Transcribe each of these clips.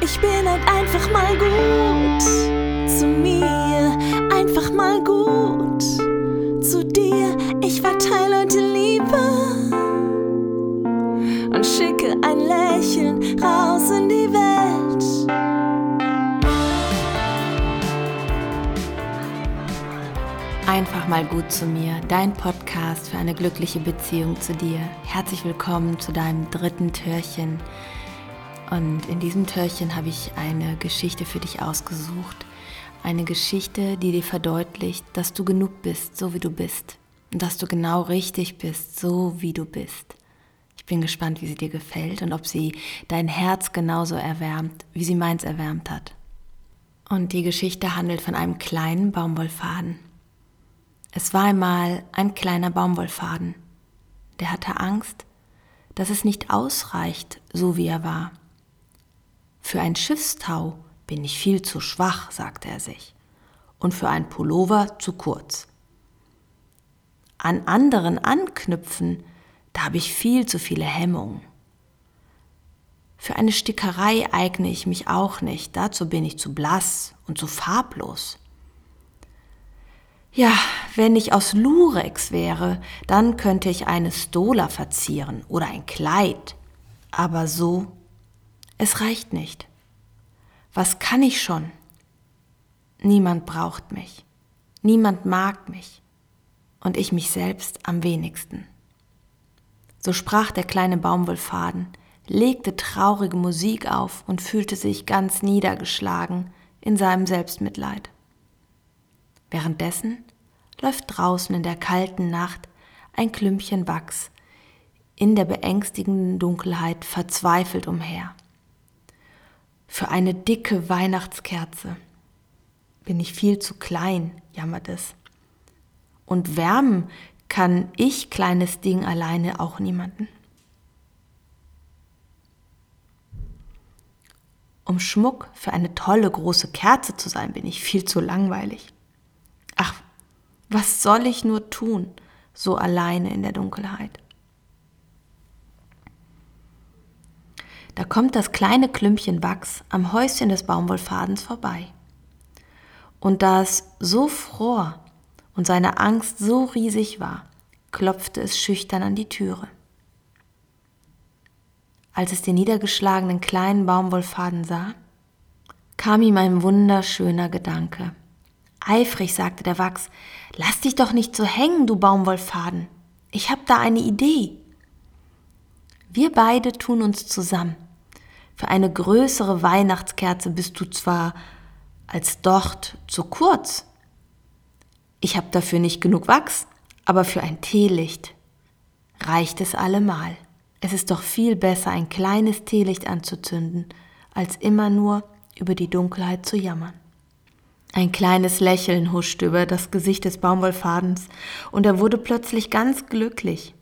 Ich bin halt einfach mal gut zu mir, einfach mal gut zu dir. Ich verteile heute Liebe und schicke ein Lächeln raus in die Welt. Einfach mal gut zu mir, dein Podcast für eine glückliche Beziehung zu dir. Herzlich willkommen zu deinem dritten Türchen. Und in diesem Türchen habe ich eine Geschichte für dich ausgesucht. Eine Geschichte, die dir verdeutlicht, dass du genug bist, so wie du bist. Und dass du genau richtig bist, so wie du bist. Ich bin gespannt, wie sie dir gefällt und ob sie dein Herz genauso erwärmt, wie sie meins erwärmt hat. Und die Geschichte handelt von einem kleinen Baumwollfaden. Es war einmal ein kleiner Baumwollfaden. Der hatte Angst, dass es nicht ausreicht, so wie er war. Für ein Schiffstau bin ich viel zu schwach, sagte er sich, und für ein Pullover zu kurz. An anderen anknüpfen, da habe ich viel zu viele Hemmungen. Für eine Stickerei eigne ich mich auch nicht, dazu bin ich zu blass und zu farblos. Ja, wenn ich aus Lurex wäre, dann könnte ich eine Stola verzieren oder ein Kleid. Aber so es reicht nicht. Was kann ich schon? Niemand braucht mich. Niemand mag mich. Und ich mich selbst am wenigsten. So sprach der kleine Baumwollfaden, legte traurige Musik auf und fühlte sich ganz niedergeschlagen in seinem Selbstmitleid. Währenddessen läuft draußen in der kalten Nacht ein Klümpchen Wachs in der beängstigenden Dunkelheit verzweifelt umher. Für eine dicke Weihnachtskerze bin ich viel zu klein, jammert es. Und wärmen kann ich, kleines Ding, alleine auch niemanden. Um Schmuck für eine tolle große Kerze zu sein, bin ich viel zu langweilig. Ach, was soll ich nur tun, so alleine in der Dunkelheit? Da kommt das kleine Klümpchen Wachs am Häuschen des Baumwollfadens vorbei. Und da es so fror und seine Angst so riesig war, klopfte es schüchtern an die Türe. Als es den niedergeschlagenen kleinen Baumwollfaden sah, kam ihm ein wunderschöner Gedanke. Eifrig sagte der Wachs, lass dich doch nicht so hängen, du Baumwollfaden. Ich hab da eine Idee. Wir beide tun uns zusammen. Für eine größere Weihnachtskerze bist du zwar als Docht zu kurz. Ich habe dafür nicht genug Wachs, aber für ein Teelicht reicht es allemal. Es ist doch viel besser, ein kleines Teelicht anzuzünden, als immer nur über die Dunkelheit zu jammern. Ein kleines Lächeln huschte über das Gesicht des Baumwollfadens, und er wurde plötzlich ganz glücklich.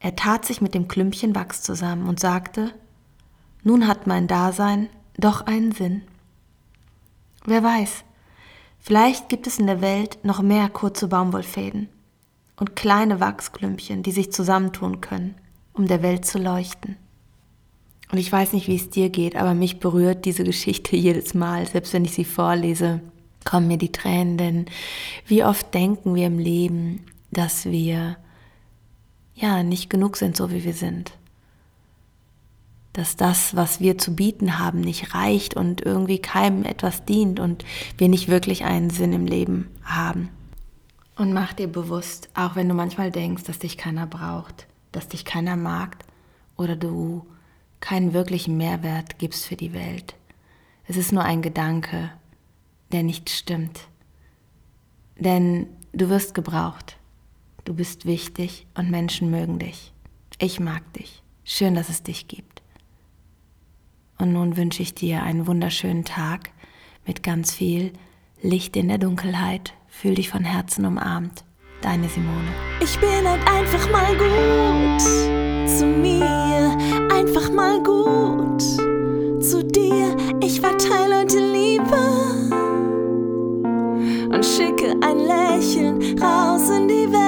Er tat sich mit dem Klümpchen Wachs zusammen und sagte, nun hat mein Dasein doch einen Sinn. Wer weiß, vielleicht gibt es in der Welt noch mehr kurze Baumwollfäden und kleine Wachsklümpchen, die sich zusammentun können, um der Welt zu leuchten. Und ich weiß nicht, wie es dir geht, aber mich berührt diese Geschichte jedes Mal, selbst wenn ich sie vorlese, kommen mir die Tränen, denn wie oft denken wir im Leben, dass wir ja nicht genug sind, so wie wir sind. Dass das, was wir zu bieten haben, nicht reicht und irgendwie keinem etwas dient und wir nicht wirklich einen Sinn im Leben haben. Und mach dir bewusst, auch wenn du manchmal denkst, dass dich keiner braucht, dass dich keiner mag oder du keinen wirklichen Mehrwert gibst für die Welt. Es ist nur ein Gedanke, der nicht stimmt. Denn du wirst gebraucht. Du bist wichtig und Menschen mögen dich. Ich mag dich. Schön, dass es dich gibt. Und nun wünsche ich dir einen wunderschönen Tag mit ganz viel Licht in der Dunkelheit. Fühl dich von Herzen umarmt. Deine Simone. Ich bin halt einfach mal gut zu mir, einfach mal gut zu dir. Ich verteile die Liebe und schicke ein Lächeln raus in die Welt.